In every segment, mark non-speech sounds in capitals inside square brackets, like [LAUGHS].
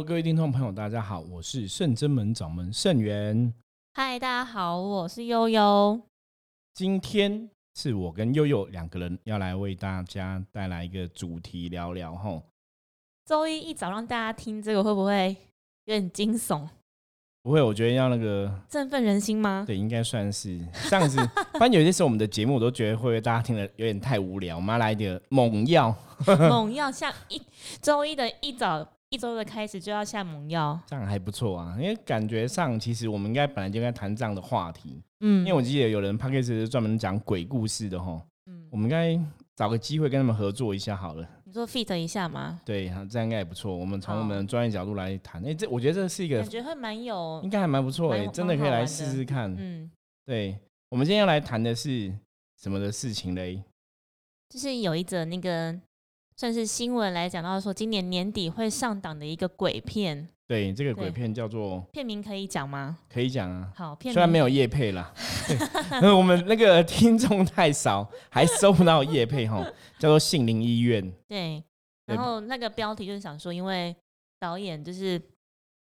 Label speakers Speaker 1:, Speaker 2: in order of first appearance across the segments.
Speaker 1: Hello，各位听众朋友，大家好，我是圣真门掌门圣元。
Speaker 2: 嗨，大家好，我是悠悠。
Speaker 1: 今天是我跟悠悠两个人要来为大家带来一个主题聊聊吼。
Speaker 2: 周一一早让大家听这个会不会有点惊悚？
Speaker 1: 不会，我觉得要那个
Speaker 2: 振奋人心吗？
Speaker 1: 对，应该算是这样子。[LAUGHS] 反正有些时候我们的节目我都觉得会不会大家听了有点太无聊，我们要来点猛药。
Speaker 2: 猛药，像一周一的一早一周的开始就要下猛药，
Speaker 1: 这样还不错啊。因为感觉上其实我们应该本来就应该谈这样的话题。嗯，因为我记得有人 p a c k a g e 是专门讲鬼故事的哈。嗯，我们应该找个机会跟他们合作一下好了。
Speaker 2: 你说 fit 一下吗？
Speaker 1: 对，这样应该也不错。我们从我们的专业角度来谈，哎，这我觉得这是一个
Speaker 2: 感觉会蛮有，
Speaker 1: 应该还蛮不错哎，真的可以来试试看。嗯，对，我们今天要来谈的是什么的事情嘞？
Speaker 2: 就是有一则那个算是新闻来讲到说，今年年底会上档的一个鬼片。
Speaker 1: 对，这个鬼片叫做
Speaker 2: 片名可以讲吗？
Speaker 1: 可以讲啊。
Speaker 2: 好，
Speaker 1: 虽然没有叶配啦，[LAUGHS] 我们那个听众太少，还收不到叶配哈。叫做杏林医院。
Speaker 2: 对，然后那个标题就是想说，因为导演就是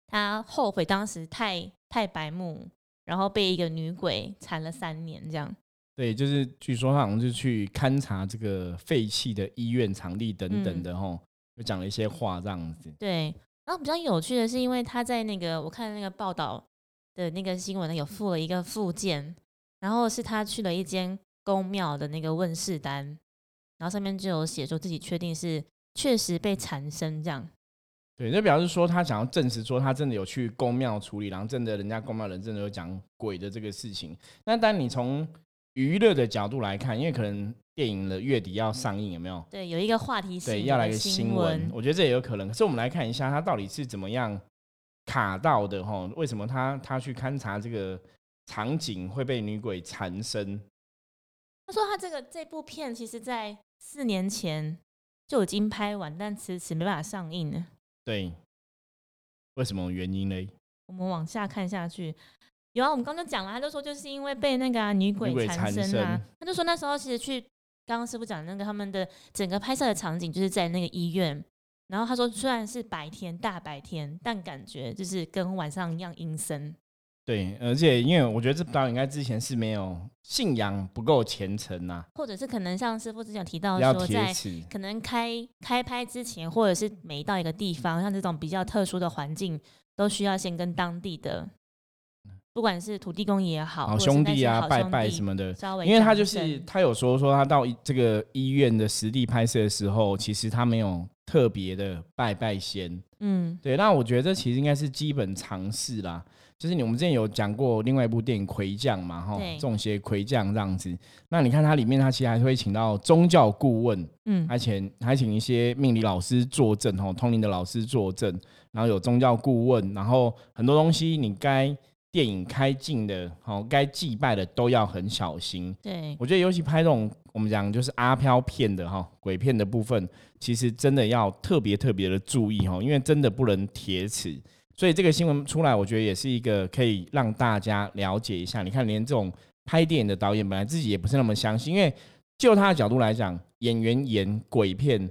Speaker 2: 他后悔当时太太白目，然后被一个女鬼缠了三年这样。
Speaker 1: 对，就是据说他好像是去勘察这个废弃的医院场地等等的吼，就讲了一些话这样子。
Speaker 2: 对，然后比较有趣的是，因为他在那个我看那个报道的那个新闻呢，有附了一个附件，然后是他去了一间宫庙的那个问世单。然后上面就有写说自己确定是确实被缠身这样，
Speaker 1: 对，就表示说他想要证实说他真的有去公庙处理，然后真的人家公庙人真的有讲鬼的这个事情。那但你从娱乐的角度来看，因为可能电影的月底要上映，有没有？
Speaker 2: 对，有一个话题
Speaker 1: 对，要来
Speaker 2: 个
Speaker 1: 新闻，我觉得这也有可能。可是我们来看一下他到底是怎么样卡到的哈？为什么他他去勘察这个场景会被女鬼缠身？
Speaker 2: 他说他这个这部片其实在。四年前就已经拍完，但迟迟没办法上映呢。
Speaker 1: 对，为什么原因呢？
Speaker 2: 我们往下看下去，有啊，我们刚刚讲了，他就说就是因为被那个女鬼缠身啊。他就说那时候其实去刚刚师傅讲那个他们的整个拍摄的场景就是在那个医院，然后他说虽然是白天大白天，但感觉就是跟晚上一样阴森。
Speaker 1: 对，而且因为我觉得这导演应该之前是没有信仰不够虔诚呐，
Speaker 2: 或者是可能像师傅之前提到说，在可能开开拍之前，或者是每到一个地方，像这种比较特殊的环境，都需要先跟当地的，不管是土地公也好，
Speaker 1: 好兄弟啊，拜拜什么的，因为他就是他有说说他到这个医院的实地拍摄的时候，其实他没有特别的拜拜先，嗯，对，那我觉得这其实应该是基本常识啦。就是你，我们之前有讲过另外一部电影《魁将》嘛，哈，中邪魁将这样子。那你看它里面，它其实还会请到宗教顾问，嗯，而且还请一些命理老师作证，哈，通灵的老师作证，然后有宗教顾问，然后很多东西你该电影开镜的，好，该祭拜的都要很小心。
Speaker 2: 对，
Speaker 1: 我觉得尤其拍这种我们讲就是阿飘片的哈，鬼片的部分，其实真的要特别特别的注意哈，因为真的不能铁齿。所以这个新闻出来，我觉得也是一个可以让大家了解一下。你看，连这种拍电影的导演本来自己也不是那么相信，因为就他的角度来讲，演员演鬼片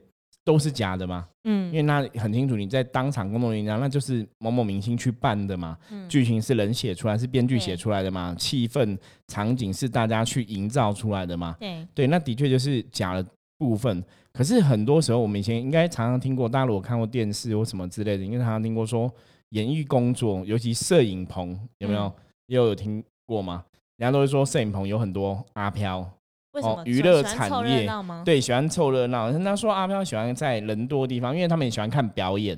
Speaker 1: 都是假的嘛。嗯，因为那很清楚，你在当场工作人员，那就是某某明星去办的嘛。嗯，剧情是人写出来，是编剧写出来的嘛。气氛、场景是大家去营造出来的嘛。
Speaker 2: 对，
Speaker 1: 对，那的确就是假的部分。可是很多时候，我们以前应该常常听过，大家如果看过电视或什么之类的，应该常常听过说。演艺工作，尤其摄影棚，有没有？又有听过吗？人家都会说摄影棚有很多阿飘，
Speaker 2: 哦，
Speaker 1: 娱乐产业。对，喜欢凑热闹。他说阿飘喜欢在人多的地方，因为他们也喜欢看表演，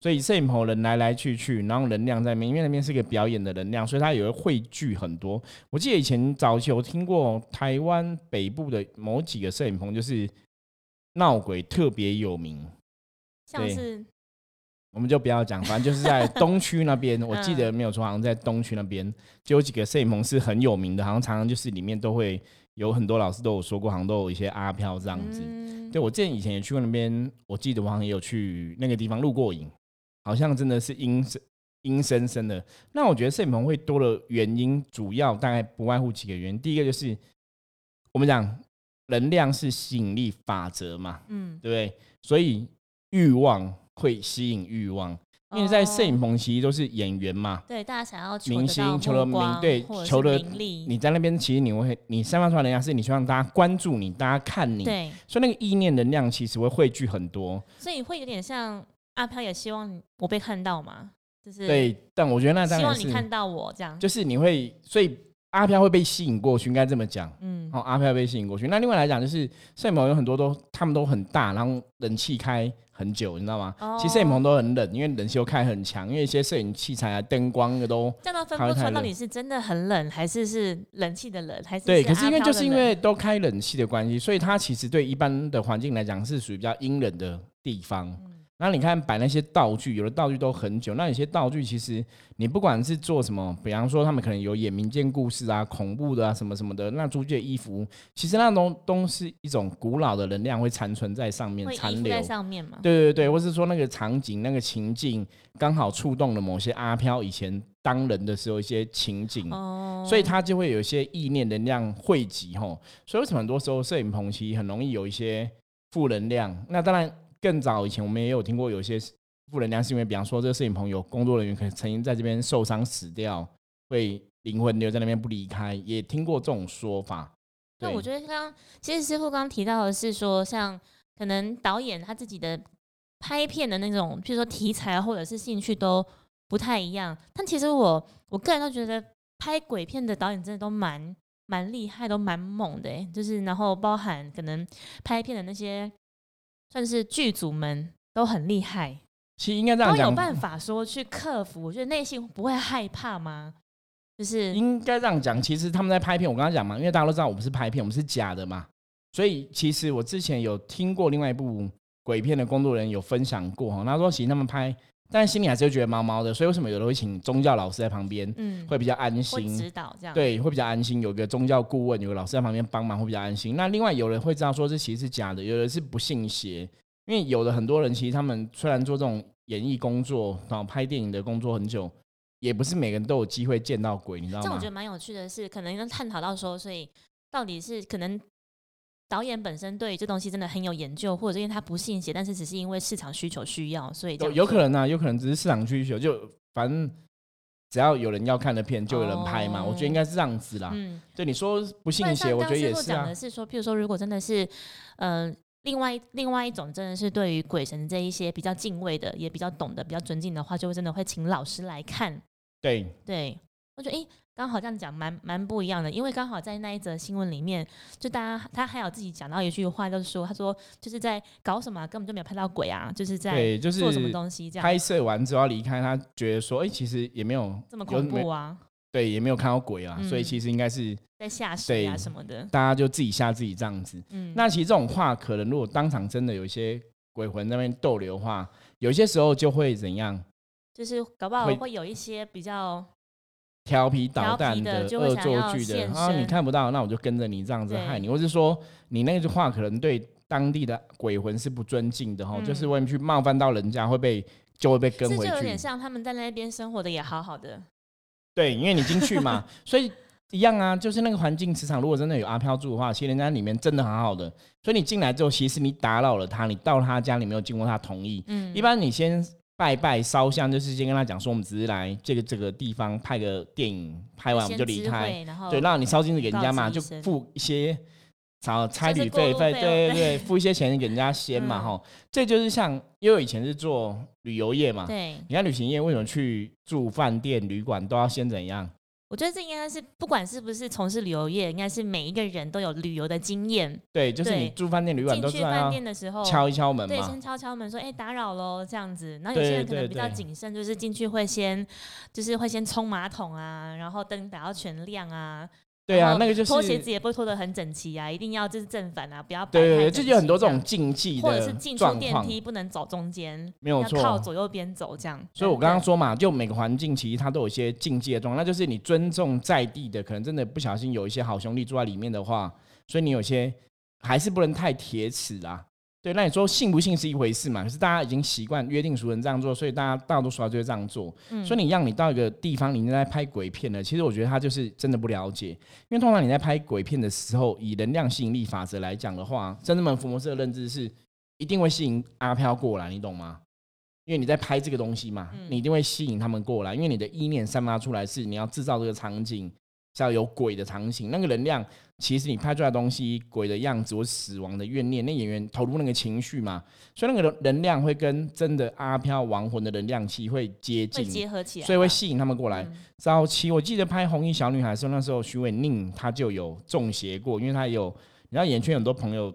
Speaker 1: 所以摄影棚人来来去去，然后能量在那边，因为那边是个表演的能量，所以它也会汇聚很多。我记得以前早期我听过台湾北部的某几个摄影棚，就是闹鬼特别有名，
Speaker 2: 像是。
Speaker 1: 我们就不要讲，反正就是在东区那边，[LAUGHS] 我记得没有错，好像在东区那边就有几个摄影棚是很有名的，好像常常就是里面都会有很多老师都有说过，好像都有一些阿飘这样子。对我之前以前也去过那边，我记得我好像也有去那个地方录过影，好像真的是阴森阴森森的。那我觉得摄影棚会多的原因，主要大概不外乎几个原因。第一个就是我们讲能量是吸引力法则嘛，嗯，对不对？所以欲望。会吸引欲望，因为在摄影棚其实都是演员嘛，
Speaker 2: 对，大家想要
Speaker 1: 明星求
Speaker 2: 了
Speaker 1: 名，对，求了
Speaker 2: 名利。
Speaker 1: 你在那边其实你会，你散发出来能量是你希望大家关注你，大家看你，
Speaker 2: 对，
Speaker 1: 所以那个意念能量其实会汇聚很多。
Speaker 2: 所以会有点像阿飘也希望我被看到嘛，就是
Speaker 1: 对，但我觉得那当然
Speaker 2: 希望你看到我这样，
Speaker 1: 就是你会，所以阿飘会被吸引过去，应该这么讲，嗯，哦，阿飘被吸引过去。那另外来讲，就是摄影棚有很多都他们都很大，然后冷气开。很久，你知道吗？其实摄影棚都很冷，因为冷气又开很强，因为一些摄影器材啊、灯光的都。
Speaker 2: 这样分不出到底是真的很冷，还是是冷气的冷，还是
Speaker 1: 对？可是因为就是因为都开冷气的关系，所以它其实对一般的环境来讲是属于比较阴冷的地方。那你看摆那些道具，有的道具都很久。那有些道具其实你不管是做什么，比方说他们可能有演民间故事啊、恐怖的啊什么什么的，那租借衣服，其实那种都是一种古老的能量会残存在上面，残留
Speaker 2: 在上面嘛。
Speaker 1: 对对对，或是说那个场景、那个情境刚好触动了某些阿飘以前当人的时候一些情景，哦，所以它就会有一些意念能量汇集吼。所以为什么很多时候摄影棚其实很容易有一些负能量？那当然。更早以前，我们也有听过有些负能量，是因为比方说这个摄影棚有工作人员可能曾经在这边受伤死掉，会灵魂留在那边不离开，也听过这种说法。
Speaker 2: 那我觉得刚刚其实师傅刚刚提到的是说，像可能导演他自己的拍片的那种，譬如说题材或者是兴趣都不太一样。但其实我我个人都觉得拍鬼片的导演真的都蛮蛮厉害，都蛮猛的。就是然后包含可能拍片的那些。算是剧组们都很厉害，
Speaker 1: 其实应该这样讲，
Speaker 2: 都有办法说去克服。我觉得内心不会害怕吗？就是
Speaker 1: 应该这样讲。其实他们在拍片，我刚刚讲嘛，因为大家都知道我们是拍片，我们是假的嘛，所以其实我之前有听过另外一部鬼片的工作人员有分享过哈，他说其实他们拍。但心里还是会觉得毛毛的，所以为什么有的会请宗教老师在旁边，嗯，会比较安心，
Speaker 2: 指导这样，
Speaker 1: 对，会比较安心。有个宗教顾问，有个老师在旁边帮忙，会比较安心。那另外有人会知道说这其实是假的，有的是不信邪，因为有的很多人其实他们虽然做这种演艺工作，然后拍电影的工作很久，也不是每个人都有机会见到鬼，你知道吗？
Speaker 2: 这我觉得蛮有趣的是，可能能探讨到说，所以到底是可能。导演本身对这东西真的很有研究，或者因为他不信邪，但是只是因为市场需求需要，所以
Speaker 1: 有有可能啊，有可能只是市场需求，就反正只要有人要看的片，就有人拍嘛。我觉得应该是这样子啦。嗯，对你说不信邪，我觉得也是
Speaker 2: 讲的是说，譬如说，如果真的是，嗯，另外另外一种真的是对于鬼神这一些比较敬畏的，也比较懂得、比较尊敬的话，就会真的会请老师来看。
Speaker 1: 对
Speaker 2: 对，我觉得诶。刚好这样讲蛮蛮不一样的，因为刚好在那一则新闻里面，就大家他还有自己讲到一句话，就是说他说就是在搞什么，根本就没有拍到鬼啊，就是在对，就是做什么东西这样。
Speaker 1: 拍摄完之后要离开，他觉得说，哎，其实也没有
Speaker 2: 这么恐怖啊，
Speaker 1: 对，也没有看到鬼啊，所以其实应该是
Speaker 2: 在吓谁啊什么的，
Speaker 1: 大家就自己吓自己这样子。嗯，那其实这种话，可能如果当场真的有一些鬼魂那边逗留的话，有些时候就会怎样？
Speaker 2: 就是搞不好会有一些比较。
Speaker 1: 调皮捣蛋的恶作剧的啊，你看不到，那我就跟着你这样子害你，或是说你那句话可能对当地的鬼魂是不尊敬的哈，就是为了去冒犯到人家会被就会被跟回去，
Speaker 2: 就有点像他们在那边生活的也好好的。
Speaker 1: 对，因为你进去嘛，[LAUGHS] 所以一样啊，就是那个环境磁场，如果真的有阿飘住的话，其实人家里面真的很好的，所以你进来之后，其实你打扰了他，你到他家里没有经过他同意，嗯，一般你先。拜拜烧香，就是先跟他讲说，我们只是来这个这个地方拍个电影，拍完我们就离开。对，让你烧金子给人家嘛，就付一些找差旅费费，对对对，付一些钱给人家先嘛，哈。这就是像，因为以前是做旅游业嘛，
Speaker 2: 对，
Speaker 1: 你看旅行业为什么去住饭店旅馆都要先怎样？
Speaker 2: 我觉得这应该是不管是不是从事旅游业，应该是每一个人都有旅游的经验。
Speaker 1: 对，就是你住饭店、旅馆都
Speaker 2: 去饭店的时候
Speaker 1: 敲一敲门，
Speaker 2: 对，先敲敲门说：“哎，打扰喽。”这样子。然后有些人可能比较谨慎，就是进去会先，就是会先冲马桶啊，然后灯打到全亮啊。
Speaker 1: 对啊，那个就是
Speaker 2: 拖鞋子也不会拖得很整齐啊，一定要就是正反啊，不要
Speaker 1: 对对对，就有很多这种禁忌
Speaker 2: 或者是进出电梯不能走中间，
Speaker 1: 没有错，
Speaker 2: 靠左右边走这样。
Speaker 1: 所以我刚刚说嘛，就每个环境其实它都有一些禁忌的状况，那就是你尊重在地的，可能真的不小心有一些好兄弟住在里面的话，所以你有些还是不能太铁齿啦。对，那你说信不信是一回事嘛？可是大家已经习惯约定俗成这样做，所以大家大多数就会这样做。所以你让你到一个地方，你在拍鬼片呢，其实我觉得他就是真的不了解。因为通常你在拍鬼片的时候，以能量吸引力法则来讲的话，真正的福摩斯的认知是一定会吸引阿飘过来，你懂吗？因为你在拍这个东西嘛，你一定会吸引他们过来，因为你的意念散发出来是你要制造这个场景，是要有鬼的场景，那个能量其实你拍出来的东西，鬼的样子或死亡的怨念，那演员投入那个情绪嘛，所以那个能量会跟真的阿飘亡魂的能量气会接近，
Speaker 2: 结合起来，
Speaker 1: 所以会吸引他们过来。早期我记得拍红衣小女孩的时候，那时候徐伟宁他就有中邪过，因为他有，你知道演圈很多朋友。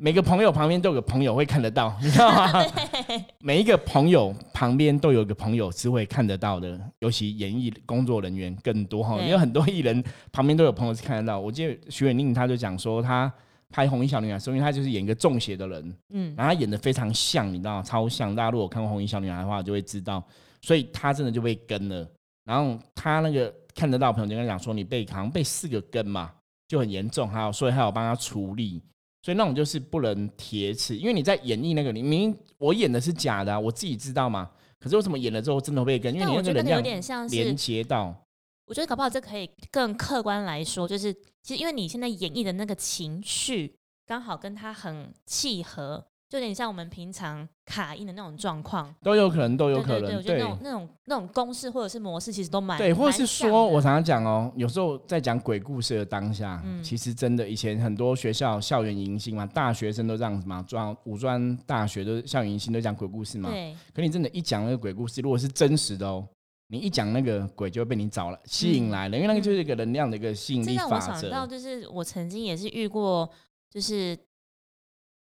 Speaker 1: 每个朋友旁边都有个朋友会看得到，你知道吗？[LAUGHS] 每一个朋友旁边都有个朋友是会看得到的，尤其演艺工作人员更多哈，因为很多艺人旁边都有朋友是看得到。我记得徐伟宁他就讲说，他拍《红衣小女孩》，因为他就是演一个中邪的人，嗯，然后他演的非常像，你知道超像。大家如果看过《红衣小女孩》的话，就会知道，所以他真的就被跟了。然后他那个看得到朋友就跟他讲说，你被好像被四个跟嘛，就很严重，还有所以还有帮他处理。所以那种就是不能贴齿，因为你在演绎那个，你明明我演的是假的，我自己知道嘛。可是为什么演了之后真的会跟？因为我觉得
Speaker 2: 有点像
Speaker 1: 连接到。
Speaker 2: 我觉得搞不好这可以更客观来说，就是其实因为你现在演绎的那个情绪刚好跟他很契合。就有点像我们平常卡印的那种状况，
Speaker 1: 都有可能，都有可能。
Speaker 2: 对，那种那种那种公式或者是模式，其实都蛮
Speaker 1: 对。或者是说，我常常讲哦，有时候在讲鬼故事的当下，其实真的以前很多学校校园迎新嘛，大学生都这样子嘛，专五专大学都校园迎新都讲鬼故事嘛。
Speaker 2: 对。
Speaker 1: 可你真的，一讲那个鬼故事，如果是真实的哦，你一讲那个鬼就会被你找了吸引来了，因为那个就是一个能量的一个吸引力法则。我
Speaker 2: 想到就是我曾经也是遇过，就是。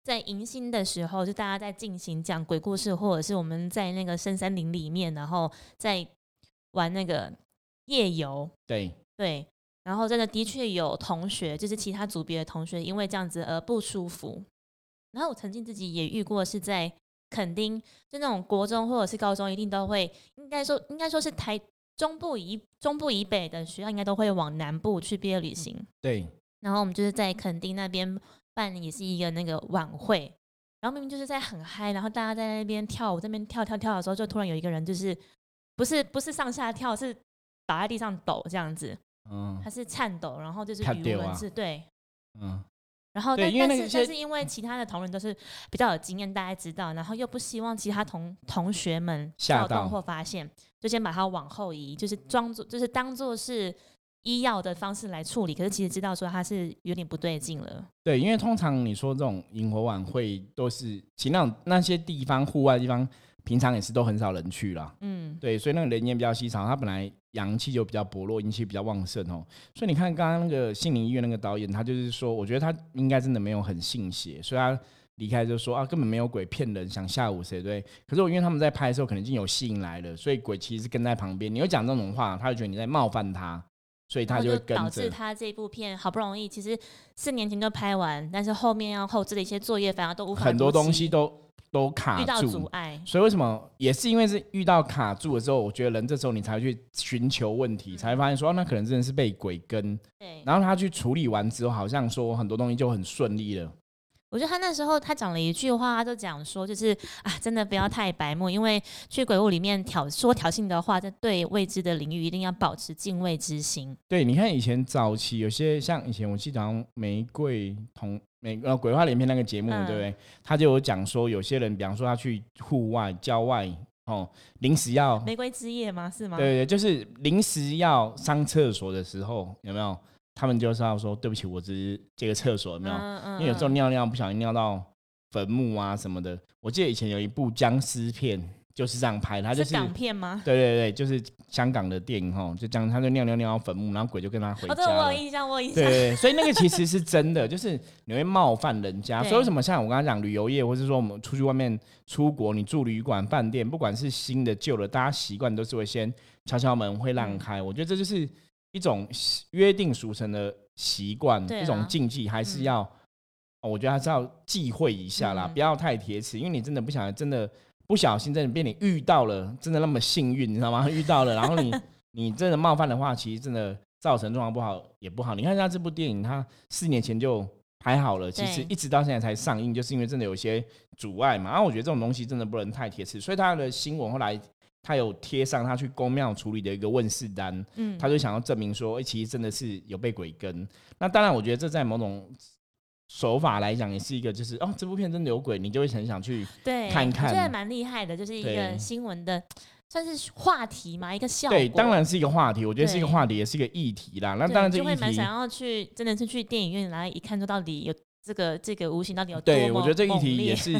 Speaker 2: 在迎新的时候，就大家在进行讲鬼故事，或者是我们在那个深山林里面，然后在玩那个夜游。
Speaker 1: 对
Speaker 2: 对，然后真的的确有同学，就是其他组别的同学，因为这样子而不舒服。然后我曾经自己也遇过，是在垦丁，就那种国中或者是高中，一定都会，应该说应该说是台中部以中部以北的学校，应该都会往南部去毕业旅行。
Speaker 1: 对，
Speaker 2: 然后我们就是在垦丁那边。办也是一个那个晚会，然后明明就是在很嗨，然后大家在那边跳舞，这边跳跳跳的时候，就突然有一个人就是不是不是上下跳，是倒在地上抖这样子，嗯，他是颤抖，然后就是语文字对，嗯，然后但但是但是因为其他的同仁都是比较有经验，大家知道，然后又不希望其他同同学们
Speaker 1: 吓
Speaker 2: 到或发现，就先把它往后移，就是装作就是当做是。医药的方式来处理，可是其实知道说他是有点不对劲了。
Speaker 1: 对，因为通常你说这种萤火晚会都是，其实那种那些地方户外地方，平常也是都很少人去了。嗯，对，所以那个人烟比较稀少，他本来阳气就比较薄弱，阴气比较旺盛哦。所以你看刚刚那个杏林医院那个导演，他就是说，我觉得他应该真的没有很信邪，所以他离开就说啊，根本没有鬼骗人，想吓唬谁对？可是我因为他们在拍的时候，可能已经有吸引来了，所以鬼其实是跟在旁边。你又讲这种话，他就觉得你在冒犯他。所以他就
Speaker 2: 导致他这部片好不容易，其实四年前就拍完，但是后面要后置的一些作业，反而都无法
Speaker 1: 很多东西都都卡住，遇
Speaker 2: 到阻碍。
Speaker 1: 所以为什么也是因为是遇到卡住的时候，我觉得人这时候你才会去寻求问题，才会发现说那可能真的是被鬼跟。
Speaker 2: 对。
Speaker 1: 然后他去处理完之后，好像说很多东西就很顺利了。
Speaker 2: 我觉得他那时候他讲了一句话，他就讲说，就是啊，真的不要太白目，因为去鬼屋里面挑说挑衅的话，在对未知的领域一定要保持敬畏之心。
Speaker 1: 对，你看以前早期有些像以前我记得好像《玫瑰同玫呃鬼话连篇》那个节目，对不对？他就有讲说，有些人比方说他去户外郊外哦，临时要
Speaker 2: 玫瑰之夜吗？是吗？
Speaker 1: 对对，就是临时要上厕所的时候，有没有？他们就是要说对不起，我只是借个厕所，没有，因为有时候尿尿不小心尿到坟墓啊什么的。我记得以前有一部僵尸片就是这样拍，它就是
Speaker 2: 港片吗？
Speaker 1: 对对对，就是香港的电影哈，就讲他就尿尿尿到坟墓，然后鬼就跟他回家。
Speaker 2: 我有印象，我有印象。
Speaker 1: 对，所以那个其实是真的，就是你会冒犯人家。所以为什么像我刚刚讲旅游业，或是说我们出去外面出国，你住旅馆、饭店，不管是新的旧的，大家习惯都是会先敲敲门，会让开。我觉得这就是。一种约定俗成的习惯，一种禁忌，还是要，我觉得还是要忌讳一下啦，不要太铁齿，因为你真的不想，真的不小心，真的被你遇到了，真的那么幸运，你知道吗？[LAUGHS] 遇到了，然后你 [LAUGHS] 你真的冒犯的话，其实真的造成状况不好也不好。你看像这部电影，它四年前就拍好了，其实一直到现在才上映，就是因为真的有些阻碍嘛。然后我觉得这种东西真的不能太铁齿，所以他的新闻后来。他有贴上他去公庙处理的一个问世单，嗯，他就想要证明说，哎，其实真的是有被鬼跟。那当然，我觉得这在某种手法来讲，也是一个就是哦，这部片真的有鬼，你就会很想去看看。
Speaker 2: 觉得蛮厉害的，就是一个新闻的算是话题嘛，一个效果。
Speaker 1: 对，当然是一个话题，我觉得是一个话题，也是一个议题啦。那当然，
Speaker 2: 就会蛮想要去，真的是去电影院来一看，说到底有这个这个无形到底有多
Speaker 1: 对，我觉得这个议题也是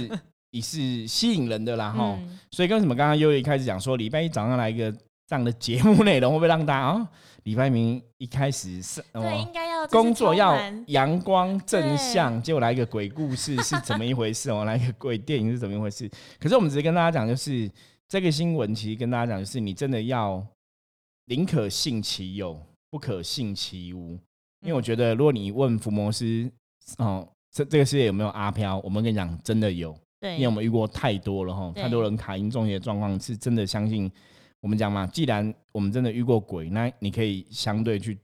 Speaker 1: 也是吸引人的啦哈。所以跟什么刚刚悠悠一开始讲说，礼拜一早上来一个这样的节目内容，会不会让大家啊？李白明一开始是
Speaker 2: 对，应该要
Speaker 1: 工作要阳光正向，结果来一个鬼故事是怎么一回事 [LAUGHS] 哦？来一个鬼电影是怎么一回事？可是我们直接跟大家讲，就是这个新闻其实跟大家讲，就是你真的要宁可信其有，不可信其无。因为我觉得，如果你问福摩斯哦，这这个世界有没有阿飘？我们跟你讲，真的有。
Speaker 2: 对，
Speaker 1: 因为我们遇过太多了哈，太多人卡因中邪的状况，是真的相信。我们讲嘛，既然我们真的遇过鬼，那你可以相对去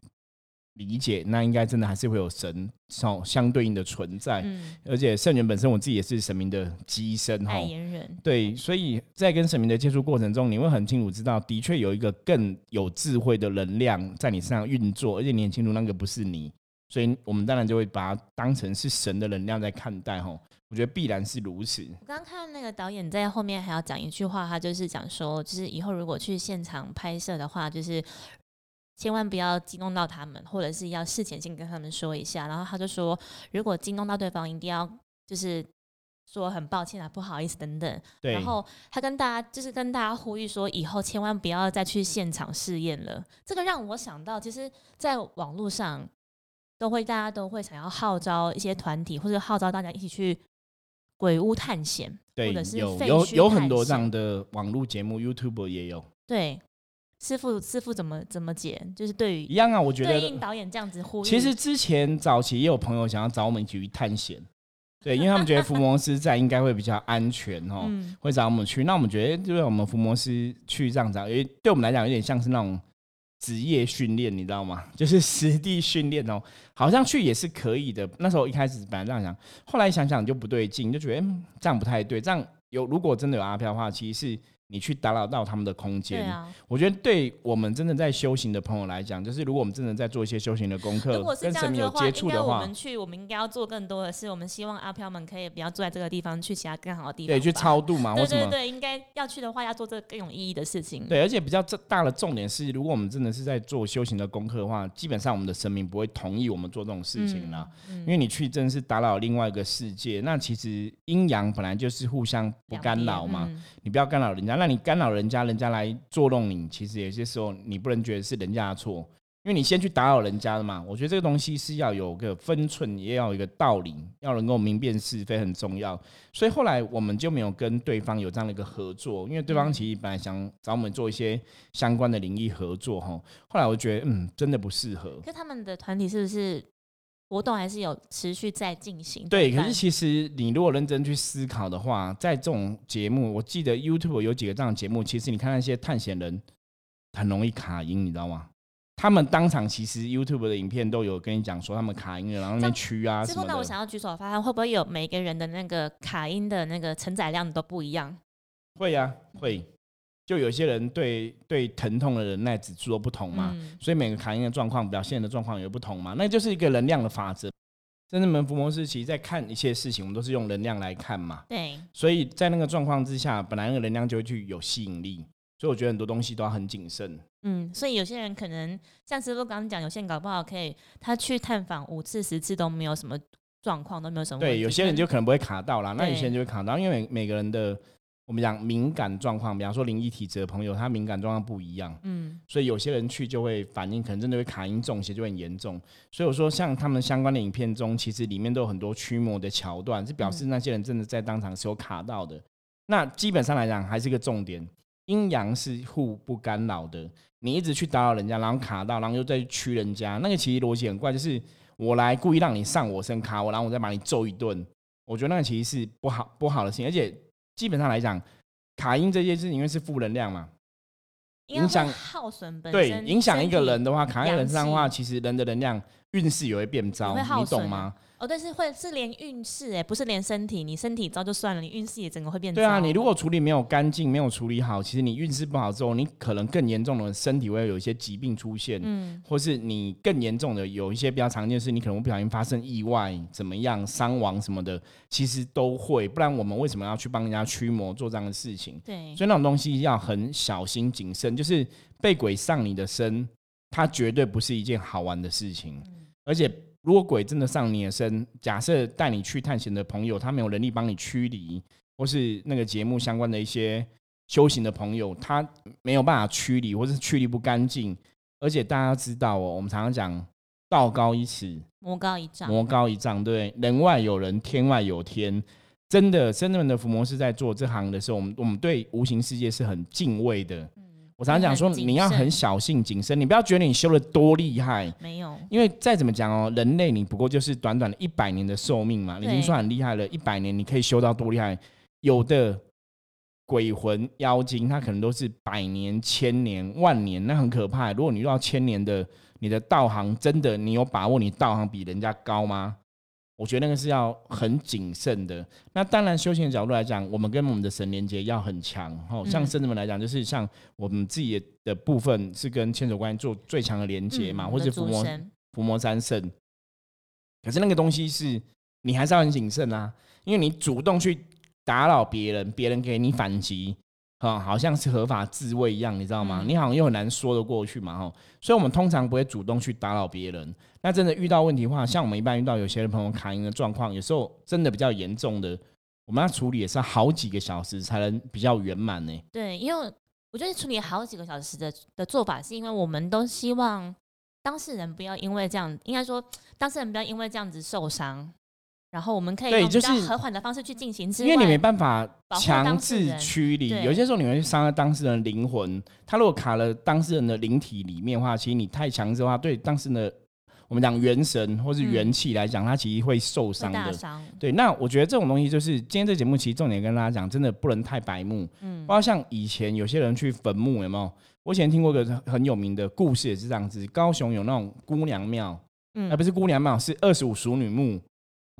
Speaker 1: 理解，那应该真的还是会有神相相对应的存在。嗯，而且圣人本身，我自己也是神明的机身
Speaker 2: 哈。代言人。
Speaker 1: 对，所以在跟神明的接触过程中，你会很清楚知道，的确有一个更有智慧的能量在你身上运作，而且你很清楚那个不是你，所以我们当然就会把它当成是神的能量在看待哈。我觉得必然是如此。
Speaker 2: 我刚刚看到那个导演在后面还要讲一句话，他就是讲说，就是以后如果去现场拍摄的话，就是千万不要激动到他们，或者是要事前先跟他们说一下。然后他就说，如果惊动到对方，一定要就是说很抱歉啊，不好意思等等。然后他跟大家就是跟大家呼吁说，以后千万不要再去现场试验了。这个让我想到，其实在网络上都会大家都会想要号召一些团体，或者号召大家一起去。鬼屋探险，
Speaker 1: 对，有有有很多这样的网络节目，YouTube 也有。
Speaker 2: 对，师傅师傅怎么怎么解？就是对于
Speaker 1: 一样啊，我觉得
Speaker 2: 对应导演这样子呼吁。
Speaker 1: 其实之前早期也有朋友想要找我们一起去探险，对，因为他们觉得伏魔师在应该会比较安全哦，[LAUGHS] 会找我们去。那我们觉得，就是我们伏魔师去这样子，因为对我们来讲有点像是那种。职业训练，你知道吗？[LAUGHS] 就是实地训练哦，好像去也是可以的。那时候一开始本来这样想，后来想想就不对劲，就觉得这样不太对。这样有如果真的有阿飘的话，其实是。你去打扰到他们的空间，我觉得对我们真的在修行的朋友来讲，就是如果我们真的在做一些修行的功课，跟神明有接触的话，
Speaker 2: 我们去，我们应该要做更多的是，我们希望阿飘们可以不要住在这个地方，去其他更好的地方，
Speaker 1: 对，去超度嘛，
Speaker 2: 对对对，应该要去的话，要做这个更有意义的事情。
Speaker 1: 对，而且比较大的重点是，如果我们真的是在做修行的功课的话，基本上我们的神明不会同意我们做这种事情啦，因为你去真的是打扰另外一个世界，那其实阴阳本来就是互相不干扰嘛，你不要干扰人家，那你干扰人家。人家来捉弄你，其实有些时候你不能觉得是人家的错，因为你先去打扰人家的嘛。我觉得这个东西是要有个分寸，也要有一个道理，要能够明辨是非很重要。所以后来我们就没有跟对方有这样的一个合作，因为对方其实本来想找我们做一些相关的灵异合作哈。后来我觉得，嗯，真的不适合。
Speaker 2: 可他们的团体是不是？活动还是有持续在进行。
Speaker 1: 对，可是其实你如果认真去思考的话，在这种节目，我记得 YouTube 有几个这样的节目，其实你看那些探险人很容易卡音，你知道吗？他们当场其实 YouTube 的影片都有跟你讲说他们卡音了，然后那边区啊什么的。
Speaker 2: 那我想要举手发现，会不会有每个人的那个卡音的那个承载量都不一样？
Speaker 1: 会呀，会。就有些人对对疼痛的忍耐指数都不同嘛，所以每个卡因的状况表现的状况也不同嘛，那就是一个能量的法则。真正门福摩斯其实在看一切事情，我们都是用能量来看嘛。
Speaker 2: 对，
Speaker 1: 所以在那个状况之下，本来那个能量就会去有吸引力，所以我觉得很多东西都要很谨慎。
Speaker 2: 嗯，所以有些人可能像师傅刚刚讲，有些人搞不好可以他去探访五次十次都没有什么状况，都没有什么。
Speaker 1: 对，有些人就可能不会卡到啦，那有些人就会卡到，因为每个人的。我们讲敏感状况，比方说灵异体质的朋友，他敏感状况不一样，嗯，所以有些人去就会反应，可能真的会卡音中邪，就很严重。所以我说，像他们相关的影片中，其实里面都有很多驱魔的桥段，是表示那些人真的在当场是有卡到的。那基本上来讲，还是一个重点，阴阳是互不干扰的。你一直去打扰人家，然后卡到，然后又再驱人家，那个其实逻辑很怪，就是我来故意让你上我身卡我，然后我再把你揍一顿。我觉得那个其实是不好不好的事情，而且。基本上来讲，卡因这件事因为是负能量嘛，
Speaker 2: 影响耗损本
Speaker 1: 对影响一个人的话，卡因人身上的话，其实人的能量运势也会变糟，你懂吗？
Speaker 2: 哦，但，是会是连运势哎，不是连身体，你身体糟就算了，你运势也整个会变糟。
Speaker 1: 对啊，你如果处理没有干净，没有处理好，其实你运势不好之后，你可能更严重的身体会有一些疾病出现，嗯，或是你更严重的有一些比较常见的是，你可能不小心发生意外，怎么样伤亡什么的，其实都会。不然我们为什么要去帮人家驱魔做这样的事情？
Speaker 2: 对，
Speaker 1: 所以那种东西要很小心谨慎，就是被鬼上你的身，它绝对不是一件好玩的事情，而且。如果鬼真的上你的身，假设带你去探险的朋友，他没有能力帮你驱离，或是那个节目相关的一些修行的朋友，他没有办法驱离，或是驱离不干净。而且大家知道哦，我们常常讲道高一尺，
Speaker 2: 魔高一丈，
Speaker 1: 魔高一丈，对，人外有人，天外有天。真的，真正的伏魔师在做这行的时候，我们我们对无形世界是很敬畏的。我常常讲说，你要很小心谨慎，你不要觉得你修的多厉害，
Speaker 2: 没有，
Speaker 1: 因为再怎么讲哦，人类你不过就是短短的一百年的寿命嘛，已经算很厉害了。一百年你可以修到多厉害？有的鬼魂妖精，它可能都是百年、千年、万年，那很可怕。如果你遇到千年的，你的道行真的，你有把握你道行比人家高吗？我觉得那个是要很谨慎的。那当然，修行的角度来讲，我们跟我们的神连接要很强。哦，像圣子们来讲，就是像我们自己的部分是跟千手观音做最强的连接嘛，或者伏魔伏魔三圣。可是那个东西是你还是要很谨慎啊，因为你主动去打扰别人，别人给你反击。啊，好像是合法自卫一样，你知道吗？你好像又很难说得过去嘛，哈。所以，我们通常不会主动去打扰别人。那真的遇到问题的话，像我们一般遇到有些朋友卡音的状况，有时候真的比较严重的，我们要处理也是好几个小时才能比较圆满呢。
Speaker 2: 对，因为我觉得处理好几个小时的的做法，是因为我们都希望当事人不要因为这样，应该说当事人不要因为这样子受伤。然后我们可以用比较和缓的方式去进行，
Speaker 1: 因为你没办法强制驱离。有些时候你会伤害当事人的灵魂，他如果卡了当事人的灵体里面的话，其实你太强制的话，对当事人的我们讲元神或是元气来讲，他其实会受伤的。对，那我觉得这种东西就是今天这节目其实重点跟大家讲，真的不能太白目。嗯，包括像以前有些人去坟墓，有没有？我以前听过个很有名的故事，也是这样子。高雄有那种姑娘庙，嗯，而不是姑娘庙，是二十五淑女墓。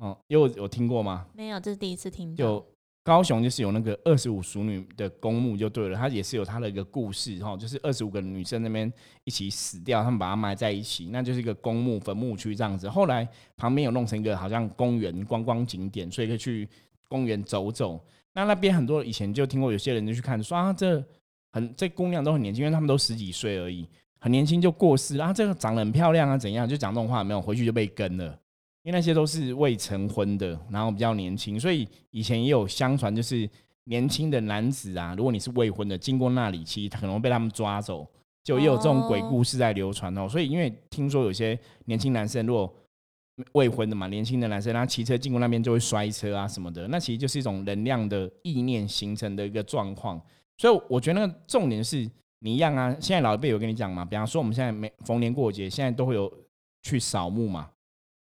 Speaker 1: 哦，有有听过吗？
Speaker 2: 没有，这是第一次听。
Speaker 1: 就高雄就是有那个二十五熟女的公墓就对了，它也是有它的一个故事哈，就是二十五个女生那边一起死掉，他们把它埋在一起，那就是一个公墓坟墓区这样子。后来旁边有弄成一个好像公园观光景点，所以可以去公园走走。那那边很多以前就听过有些人就去看，说啊这很这姑娘都很年轻，因为他们都十几岁而已，很年轻就过世啊，这个长得很漂亮啊怎样，就讲这种话没有，回去就被跟了。因为那些都是未成婚的，然后比较年轻，所以以前也有相传，就是年轻的男子啊，如果你是未婚的，经过那里，其实可能被他们抓走，就也有这种鬼故事在流传哦。所以，因为听说有些年轻男生如果未婚的嘛，年轻的男生他骑车经过那边就会摔车啊什么的，那其实就是一种能量的意念形成的一个状况。所以，我觉得那个重点是你一样啊。现在老一辈有跟你讲嘛，比方说我们现在每逢年过节，现在都会有去扫墓嘛。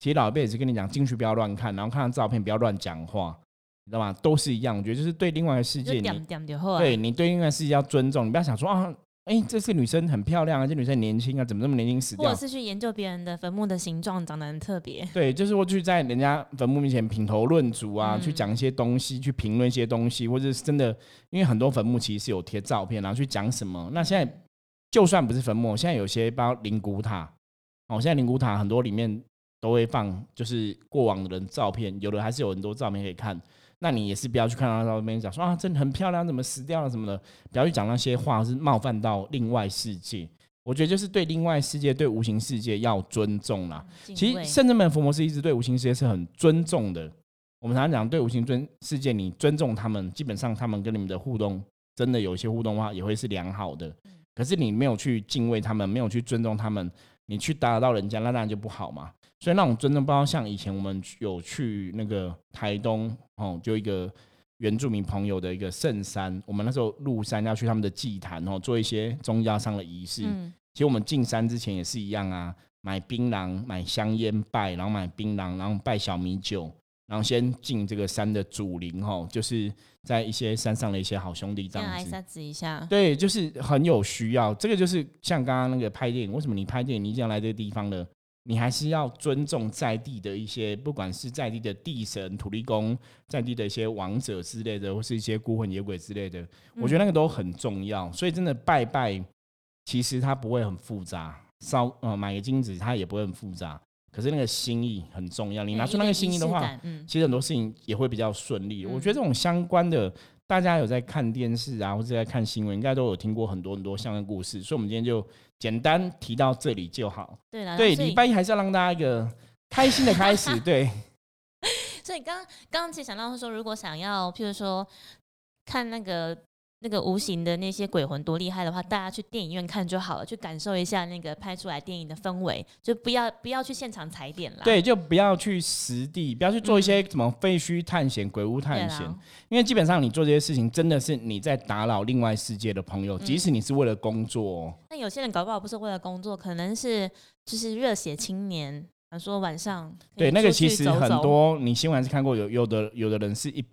Speaker 1: 其实老一辈也是跟你讲，进去不要乱看，然后看到照片不要乱讲话，你知道吗？都是一样。我觉得就是对另外的世界，你对你对另外世界要尊重，你不要想说啊，哎，这是女生很漂亮啊，这女生年轻啊，怎么这么年轻死掉？
Speaker 2: 或者是去研究别人的坟墓的形状，长得很特别。
Speaker 1: 对，就是我去在人家坟墓面前品头论足啊，去讲一些东西，去评论一些东西，或者是真的，因为很多坟墓其实是有贴照片，然后去讲什么。那现在就算不是坟墓，现在有些包灵骨塔，哦，现在灵骨塔很多里面。都会放就是过往的人照片，有的还是有很多照片可以看。那你也是不要去看到照片讲说啊，真的很漂亮，怎么死掉了什么的，不要去讲那些话，是冒犯到另外世界。我觉得就是对另外世界、对无形世界要尊重啦。其实圣人们、佛摩斯一直对无形世界是很尊重的。我们常常讲对无形尊世界，你尊重他们，基本上他们跟你们的互动，真的有一些互动的话，也会是良好的。可是你没有去敬畏他们，没有去尊重他们，你去打扰到人家，那当然就不好嘛。所以那种尊重，包括像以前我们有去那个台东哦，就一个原住民朋友的一个圣山，我们那时候入山要去他们的祭坛哦，做一些宗教上的仪式。嗯，其实我们进山之前也是一样啊，买槟榔、买香烟拜，然后买槟榔，然后拜小米酒，然后先进这个山的祖灵哦，就是在一些山上的一些好兄弟这样
Speaker 2: 子。一下。
Speaker 1: 对，就是很有需要。这个就是像刚刚那个拍电影，为什么你拍电影，你一定要来这个地方的？你还是要尊重在地的一些，不管是在地的地神、土地公，在地的一些王者之类的，或是一些孤魂野鬼之类的，我觉得那个都很重要。所以真的拜拜，其实它不会很复杂，烧呃买个金子它也不会很复杂。可是那个心意很重要，你拿出那个心意的话，其实很多事情也会比较顺利。我觉得这种相关的，大家有在看电视啊，或者在看新闻，应该都有听过很多很多相关故事。所以，我们今天就简单提到这里就好。
Speaker 2: 对了，
Speaker 1: 对，礼拜一还是要让大家一个开心的开始。[LAUGHS] 对。
Speaker 2: 所以，刚刚刚其实想到说，如果想要，譬如说看那个。那个无形的那些鬼魂多厉害的话，大家去电影院看就好了，去感受一下那个拍出来电影的氛围，就不要不要去现场踩点了。
Speaker 1: 对，就不要去实地，不要去做一些什么废墟探险、鬼屋探险，因为基本上你做这些事情，真的是你在打扰另外世界的朋友，即使你是为了工作。
Speaker 2: 那有些人搞不好不是为了工作，可能是就是热血青年，说晚上
Speaker 1: 对那个其实很多，你新闻是看过有有的有的人是一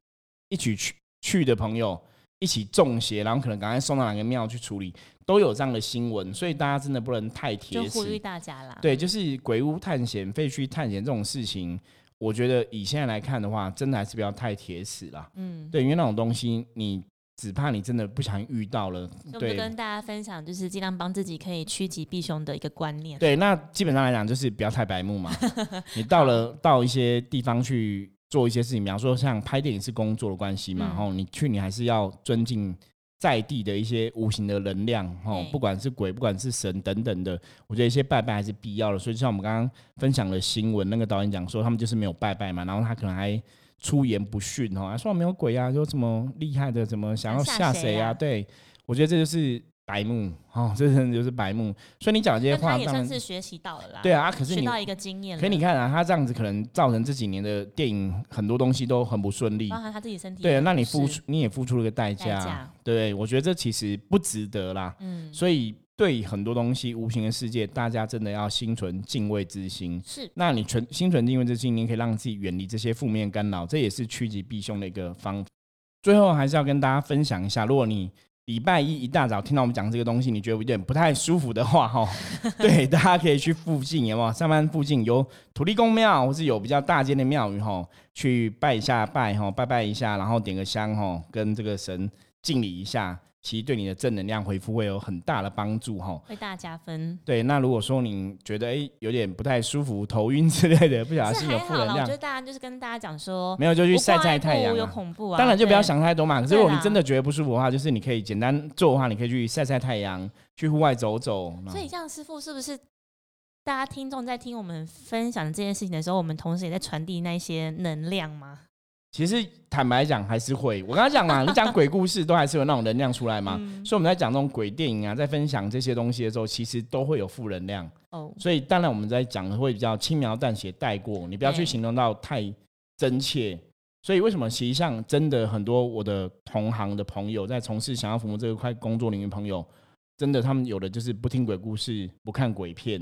Speaker 1: 一起去去的朋友。一起中邪，然后可能赶快送到哪个庙去处理，都有这样的新闻，所以大家真的不能太贴
Speaker 2: 就呼吁大家啦。
Speaker 1: 对，就是鬼屋探险、废墟探险这种事情，我觉得以现在来看的话，真的还是不要太铁死了。嗯，对，因为那种东西，你只怕你真的不小心遇到了。
Speaker 2: 对，跟大家分享，就是尽量帮自己可以趋吉避凶的一个观念。
Speaker 1: 对，那基本上来讲，就是不要太白目嘛。[LAUGHS] 你到了到一些地方去。做一些事情，比方说像拍电影是工作的关系嘛，然后你去你还是要尊敬在地的一些无形的能量，哦，不管是鬼，不管是神等等的，我觉得一些拜拜还是必要的。所以像我们刚刚分享的新闻，那个导演讲说他们就是没有拜拜嘛，然后他可能还出言不逊哦，说没有鬼啊，说什么厉害的，怎么想要吓谁啊？对我觉得这就是。白目，[LAUGHS] 哦，这人就是白目，所以你讲这些话，他
Speaker 2: 也算是学习到了啦。
Speaker 1: 对啊，可是
Speaker 2: 学到一个经验。
Speaker 1: 可你看啊，他这样子可能造成这几年的电影很多东西都很不顺利，
Speaker 2: 包含他自己身体。
Speaker 1: 对，那你付出，你也付出了个代价。对，我觉得这其实不值得啦。嗯，所以对很多东西，无形的世界，大家真的要心存敬畏之心。
Speaker 2: 是，
Speaker 1: 那你存心存敬畏之心，你可以让自己远离这些负面干扰，这也是趋吉避凶的一个方法。最后还是要跟大家分享一下，如果你。礼拜一一大早听到我们讲这个东西，你觉得有点不太舒服的话，[LAUGHS] 哈，对，大家可以去附近，有没有？上班附近有土地公庙，或是有比较大间的庙宇，哈，去拜一下拜，哈，拜拜一下，然后点个香，哈，跟这个神敬礼一下。其实对你的正能量回复会有很大的帮助哈，
Speaker 2: 会大加分。
Speaker 1: 对，那如果说你觉得哎有点不太舒服、头晕之类的，不小心有负能量，我
Speaker 2: 觉得大家就是跟大家讲说，
Speaker 1: 没有就去晒晒太阳，
Speaker 2: 有恐怖啊。
Speaker 1: 当然就不要想太多嘛。可是如果你真的觉得不舒服的话，就是你可以简单做的话，你可以去晒晒太阳，去户外走走。
Speaker 2: 所以这样，师傅是不是大家听众在听我们分享这件事情的时候，我们同时也在传递那些能量吗？
Speaker 1: 其实坦白讲，还是会。我刚刚讲嘛，[LAUGHS] 你讲鬼故事都还是有那种能量出来嘛。所以我们在讲这种鬼电影啊，在分享这些东西的时候，其实都会有负能量。哦。所以当然我们在讲的会比较轻描淡写带过，你不要去形容到太真切。所以为什么实际上真的很多我的同行的朋友在从事想要服务这一块工作领域朋友，真的他们有的就是不听鬼故事，不看鬼片，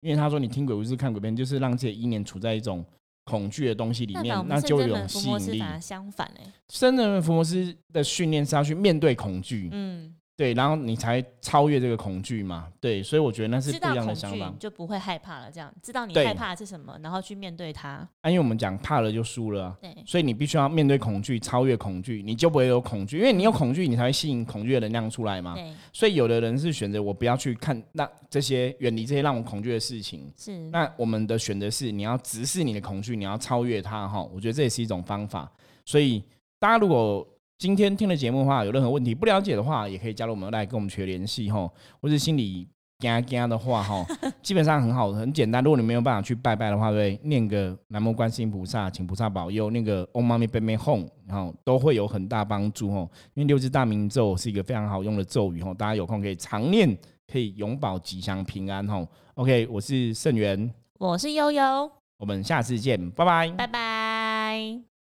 Speaker 1: 因为他说你听鬼故事看鬼片，就是让自己一年处在一种。恐惧的东西里面，那就有吸引力。
Speaker 2: 相反，哎，
Speaker 1: 真的福摩斯的训练是要去面对恐惧。嗯。对，然后你才超越这个恐惧嘛？对，所以我觉得那是不一样的想法，
Speaker 2: 就不会害怕了。这样知道你害怕是什么，然后去面对它。
Speaker 1: 啊因为我们讲怕了就输了，
Speaker 2: 对，
Speaker 1: 所以你必须要面对恐惧，超越恐惧，你就不会有恐惧。因为你有恐惧，你才会吸引恐惧的能量出来嘛。
Speaker 2: 对，
Speaker 1: 所以有的人是选择我不要去看那这些远离这些让我恐惧的事情。
Speaker 2: 是，
Speaker 1: 那我们的选择是你要直视你的恐惧，你要超越它哈。我觉得这也是一种方法。所以大家如果今天听了节目的话，有任何问题不了解的话，也可以加入我们来跟我们取得联系哈。或者心里惊惊的话哈，[LAUGHS] 基本上很好很简单。如果你没有办法去拜拜的话，对，念个南无观世音菩萨，请菩萨保佑，那个 Om Mani Padme Hum，然后都会有很大帮助哦。因为六字大明咒是一个非常好用的咒语哦，大家有空可以常念，可以永保吉祥平安哦。OK，我是盛元，
Speaker 2: 我是悠悠，
Speaker 1: 我们下次见，拜拜，
Speaker 2: 拜拜。